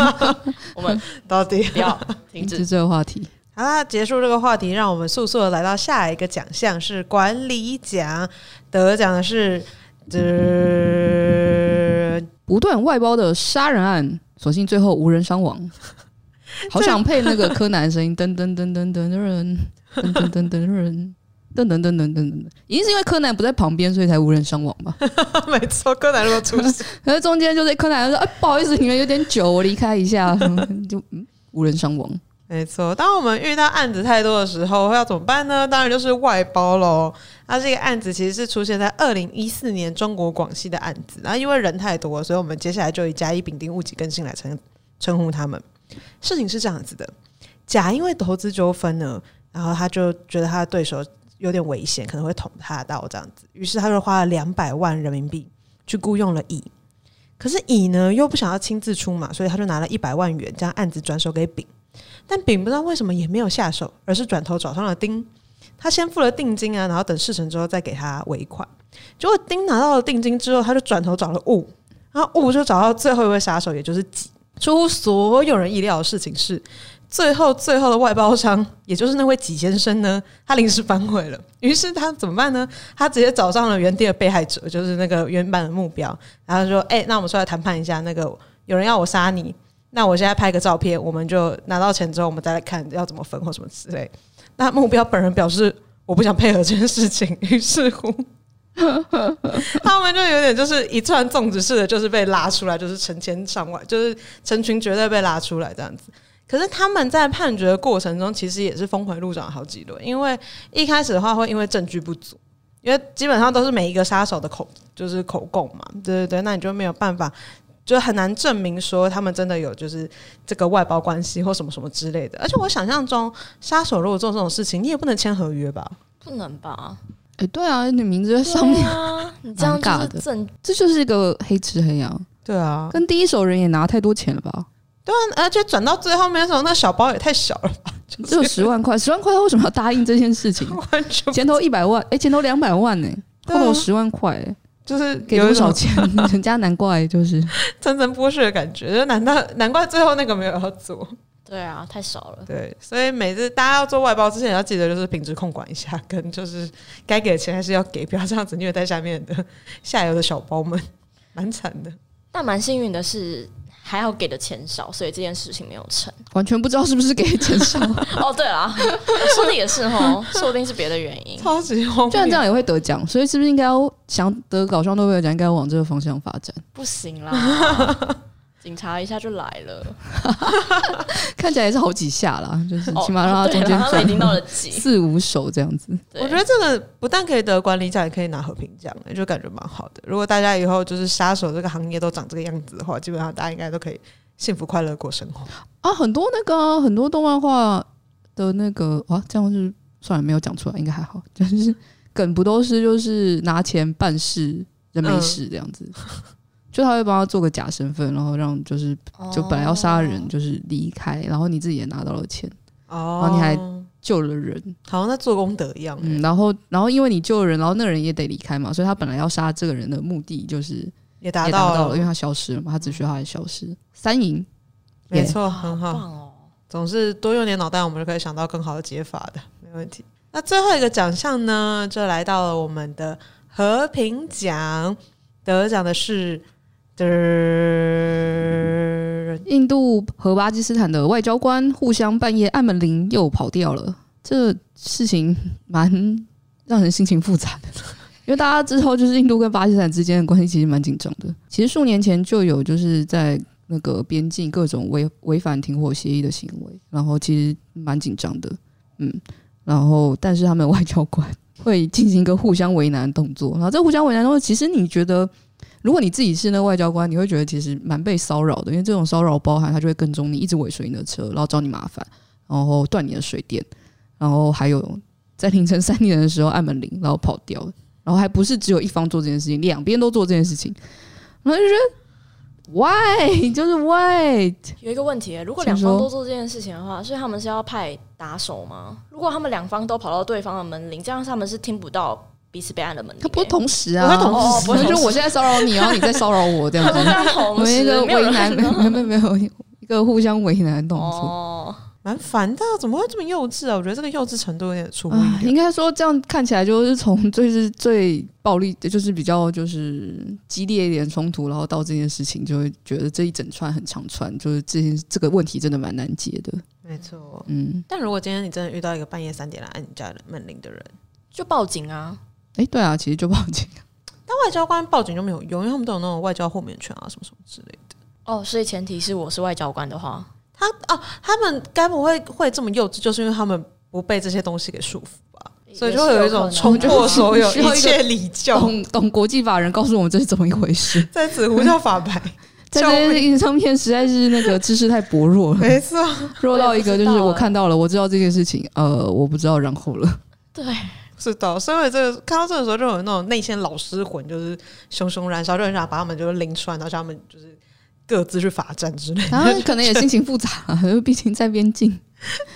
S1: *laughs*
S3: 我们 *laughs*
S1: 到底
S3: 不要停止
S2: 这个话题。
S1: 好啦，结束这个话题，让我们速速的来到下一个奖项，是管理奖。得奖的是，呃，
S2: 不断外包的杀人案，所幸最后无人伤亡。*laughs* 好想配那个柯南的声音，噔噔噔噔噔噔噔噔噔噔噔噔噔噔噔噔噔，一定是因为柯南不在旁边，所以才无人伤亡吧？
S1: 没错，柯南如果出现，
S2: 可是中间就是柯南说：“哎，不好意思，你们有点久，我离开一下。”就嗯，无人伤亡。
S1: 没错，当我们遇到案子太多的时候，要怎么办呢？当然就是外包喽。那这个案子其实是出现在二零一四年中国广西的案子。然后因为人太多，所以我们接下来就以甲乙丙丁戊己庚辛来称称呼他们。事情是这样子的：甲因为投资纠纷呢，然后他就觉得他的对手有点危险，可能会捅他刀这样子，于是他就花了两百万人民币去雇佣了乙。可是乙呢又不想要亲自出马，所以他就拿了一百万元将案子转手给丙。但丙不知道为什么也没有下手，而是转头找上了丁。他先付了定金啊，然后等事成之后再给他尾款。结果丁拿到了定金之后，他就转头找了戊，然后戊就找到最后一位杀手，也就是己。出乎所有人意料的事情是，最后最后的外包商，也就是那位己先生呢，他临时反悔了。于是他怎么办呢？他直接找上了原地的被害者，就是那个原版的目标，然后说：“哎、那我们出来谈判一下，那个有人要我杀你。”那我现在拍个照片，我们就拿到钱之后，我们再来看要怎么分或什么之类。那目标本人表示我不想配合这件事情，于是乎，他们就有点就是一串粽子似的，就是被拉出来，就是成千上万，就是成群绝对被拉出来这样子。可是他们在判决的过程中，其实也是峰回路转好几轮，因为一开始的话会因为证据不足，因为基本上都是每一个杀手的口就是口供嘛，对对对，那你就没有办法。就很难证明说他们真的有就是这个外包关系或什么什么之类的，而且我想象中杀手如果做这种事情，你也不能签合约吧？
S3: 不能吧？
S2: 哎、欸，对啊，你名字在上面
S3: 啊，你这样尬的，
S2: 这就是一个黑吃黑啊！
S1: 对啊，
S2: 跟第一手人也拿太多钱了吧？
S1: 对啊，而且转到最后面的时候，那小包也太小了吧？*laughs*
S2: 只有十万块，十万块他为什么要答应这件事情？*laughs* 前头一百万，哎、欸，前头两百万呢、欸，后头十万块、欸。
S1: 就是
S2: 给多少钱，*laughs* 人家难怪就是 *laughs*
S1: 层层剥削的感觉。就难道难怪最后那个没有要做？*laughs*
S3: 对啊，太少了。
S1: 对，所以每次大家要做外包之前，要记得就是品质控管一下，跟就是该给的钱还是要给，不要这样子虐待下面的下游的小包们，蛮惨的。
S3: 但蛮幸运的是。还好给的钱少，所以这件事情没有成。
S2: 完全不知道是不是给钱少 *laughs* *laughs*
S3: 哦。对了，说的也是哦，说不定是别的原因。
S1: 超级荒谬，
S2: 居然这样也会得奖，所以是不是应该要想得搞笑诺贝尔奖，应该要往这个方向发展？
S3: 不行啦。*laughs* 警察一下就来了，*laughs*
S2: 看起来也是好几下啦，就是起码让他中间
S3: 已经到了几 *laughs*
S2: 四五手这样子。
S1: 我觉得这个不但可以得管理奖，也可以拿和平奖，就感觉蛮好的。如果大家以后就是杀手这个行业都长这个样子的话，基本上大家应该都可以幸福快乐过生活
S2: 啊。很多那个很多动漫画的那个啊，这样是算了，没有讲出来，应该还好。就是梗不都是就是拿钱办事，人没事这样子。嗯就他会帮他做个假身份，然后让就是就本来要杀人，就是离开，哦，然后你自己也拿到了钱，哦，然后你还救了人，
S1: 好像在做功德一样。
S2: 嗯，然后然后因为你救了人，然后那个人也得离开嘛，所以他本来要杀这个人的目的就是
S1: 也达到了，
S2: 因为他消失了嘛，他只需要他的消失。三赢，
S1: 没错，很好，哦，总是多用点脑袋，我们就可以想到更好的解法的，没问题。那最后一个奖项呢，就来到了我们的和平奖，得奖的是。
S2: 印度和巴基斯坦的外交官互相半夜按门铃又跑掉了，这事情蛮让人心情复杂的。因为大家知道，就是印度跟巴基斯坦之间的关系其实蛮紧张的。其实数年前就有就是在那个边境各种违违反停火协议的行为，然后其实蛮紧张的。嗯，然后但是他们外交官会进行一个互相为难的动作，然后这互相为难的动作，其实你觉得？如果你自己是那个外交官，你会觉得其实蛮被骚扰的，因为这种骚扰包含他就会跟踪你，一直尾随你的车，然后找你麻烦，然后断你的水电，然后还有在凌晨三点的时候按门铃，然后跑掉，然后还不是只有一方做这件事情，两边都做这件事情，然后就觉得。Why？就是 Why？
S3: 有一个问题，如果两方都做这件事情的话，所以他们是要派打手吗？如果他们两方都跑到对方的门铃，这样他们是听不到彼此被按的门铃。
S2: 他不会同时啊，
S1: 不会同时，
S2: 哦、不是就我现在骚扰你，然后你在骚扰我，这样子。我们一个为难，没有没有没有一个互相为难的动作。
S3: 哦
S1: 蛮烦的，怎么会这么幼稚啊？我觉得这个幼稚程度有点出乎意料。
S2: 应该说这样看起来就是从最是最暴力，就是比较就是激烈一点冲突，然后到这件事情，就会觉得这一整串很长串，就是这件这个问题真的蛮难解的。
S1: 没错，
S2: 嗯。
S1: 但如果今天你真的遇到一个半夜三点来按你家的门铃的人，
S3: 就报警啊！
S2: 哎、欸，对啊，其实就报警。
S1: 但外交官报警就没有用，因为他们都有那种外交豁免权啊，什么什么之类的。
S3: 哦，所以前提是我是外交官的话。
S1: 他哦，他们该不会会这么幼稚，就是因为他们不被这些东西给束缚吧？所以就会有一种冲破所有 *laughs* 一切礼教，
S2: 懂懂国际法人告诉我们这是怎么一回事，*laughs*
S1: 在此呼叫法白，*laughs*
S2: 在这些上片实在是那个知识太薄弱了，
S1: 没错，
S2: 弱到一个就是我看到了，我知道这件事情，呃，我不知道然后了，
S3: 对，
S1: 是的，所以这个看到这个时候就有那种内线老师魂，就是熊熊燃烧，就很想把他们就是拎出来，然后叫他们就是。各自去罚站之类的，
S2: 然后可能也心情复杂，因为毕竟在边境，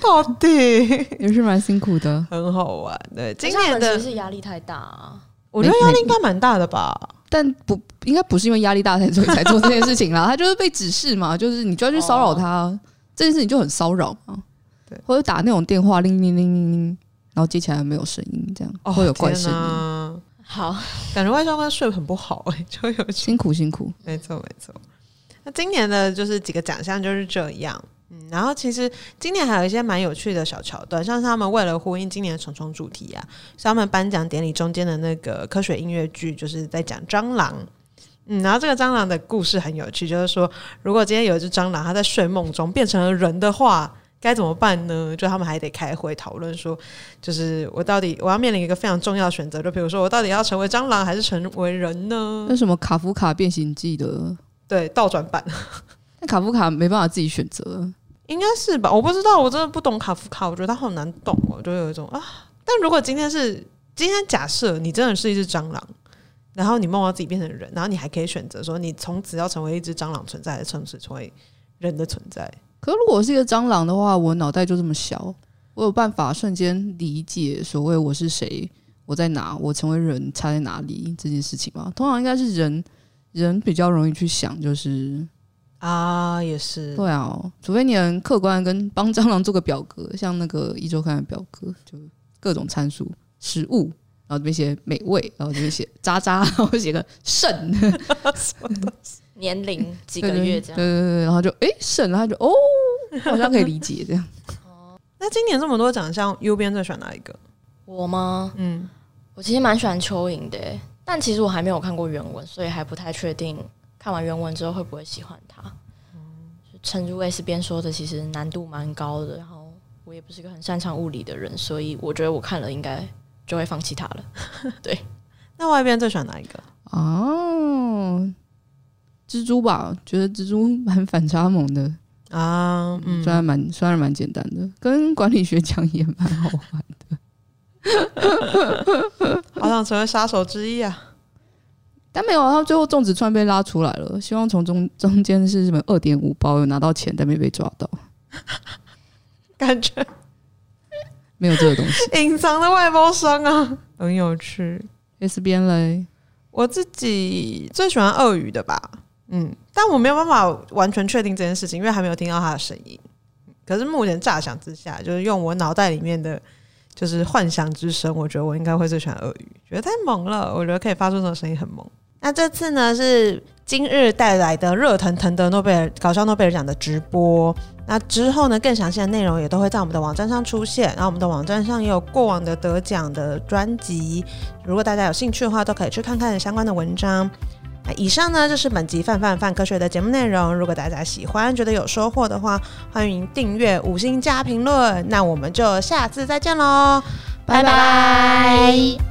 S1: 到底 *laughs*
S2: 也是蛮辛苦的，
S1: 很好玩。对，今
S3: 年的其实是压力太大啊，
S1: 我觉得压力应该蛮大的吧，
S2: 但不应该不是因为压力大才所以才做这件事情啦。*laughs* 他就是被指示嘛，就是你就要去骚扰他，哦、这件事情就很骚扰嘛。对，或者打那种电话，铃铃铃铃铃，然后接起来没有声音，这样、哦、会有怪声音、啊。
S3: 好，*laughs*
S1: 感觉外交官睡得很不好哎、欸，就有
S2: 辛苦辛苦，*laughs*
S1: 没错没错。那今年的就是几个奖项就是这样，嗯，然后其实今年还有一些蛮有趣的小桥段，像是他们为了呼应今年的虫虫主题啊，像他们颁奖典礼中间的那个科学音乐剧，就是在讲蟑螂，嗯，然后这个蟑螂的故事很有趣，就是说如果今天有一只蟑螂，它在睡梦中变成了人的话，该怎么办呢？就他们还得开会讨论说，就是我到底我要面临一个非常重要的选择，就比如说我到底要成为蟑螂还是成为人呢？
S2: 那什么卡夫卡变形记的？
S1: 对，倒转版，
S2: 那卡夫卡没办法自己选择，
S1: 应该是吧？我不知道，我真的不懂卡夫卡，我觉得他好难懂哦，我就有一种啊。但如果今天是今天假设你真的是一只蟑螂，然后你梦到自己变成人，然后你还可以选择说你从此要成为一只蟑螂存在，还是从此成为人的存在。
S2: 可是如果我是一个蟑螂的话，我脑袋就这么小，我有办法瞬间理解所谓我是谁，我在哪，我成为人差在哪里这件事情吗？通常应该是人。人比较容易去想，就是
S1: 啊，也是
S2: 对啊，除非你很客观跟帮蟑螂做个表格，像那个一周刊的表格，就各种参数、食物，然后这边写美味，然后这边写渣渣，然后写个肾，*laughs*
S3: 年龄几个月这样，
S2: 对对对，然后就哎省了，他就哦，*laughs* 好像可以理解这样。
S1: 哦，那今年这么多奖项右边最喜欢哪一个？
S3: 我吗？嗯，我其实蛮喜欢蚯蚓的。但其实我还没有看过原文，所以还不太确定看完原文之后会不会喜欢它。嗯，诚如 S 编说的，其实难度蛮高的。然后我也不是一个很擅长物理的人，所以我觉得我看了应该就会放弃它了。对，*laughs*
S1: 那外边最喜欢哪一个？
S2: 哦，蜘蛛吧，觉得蜘蛛蛮反差萌的啊，嗯，虽然蛮虽然蛮简单的，跟管理学讲也蛮好玩的。
S1: 好想成为杀手之一啊！
S2: 但没有，他最后粽子串被拉出来了。希望从中 *laughs* 中间是什么二点五包有拿到钱，但没被抓到。
S1: 感觉
S2: 没有这个东西，*laughs*
S1: 隐藏的外包商啊，很有趣。
S2: S 边嘞，
S1: 我自己最喜欢鳄鱼的吧。嗯，但我没有办法完全确定这件事情，因为还没有听到他的声音。可是目前乍想之下，就是用我脑袋里面的。就是幻想之声，我觉得我应该会最喜欢鳄鱼，觉得太萌了。我觉得可以发出这种声音很萌。那这次呢是今日带来的热腾腾的诺贝尔搞笑诺贝尔奖的直播。那之后呢，更详细的内容也都会在我们的网站上出现。然后我们的网站上也有过往的得奖的专辑，如果大家有兴趣的话，都可以去看看相关的文章。以上呢就是本集范范范科学的节目内容。如果大家喜欢，觉得有收获的话，欢迎订阅、五星加评论。那我们就下次再见喽，拜拜。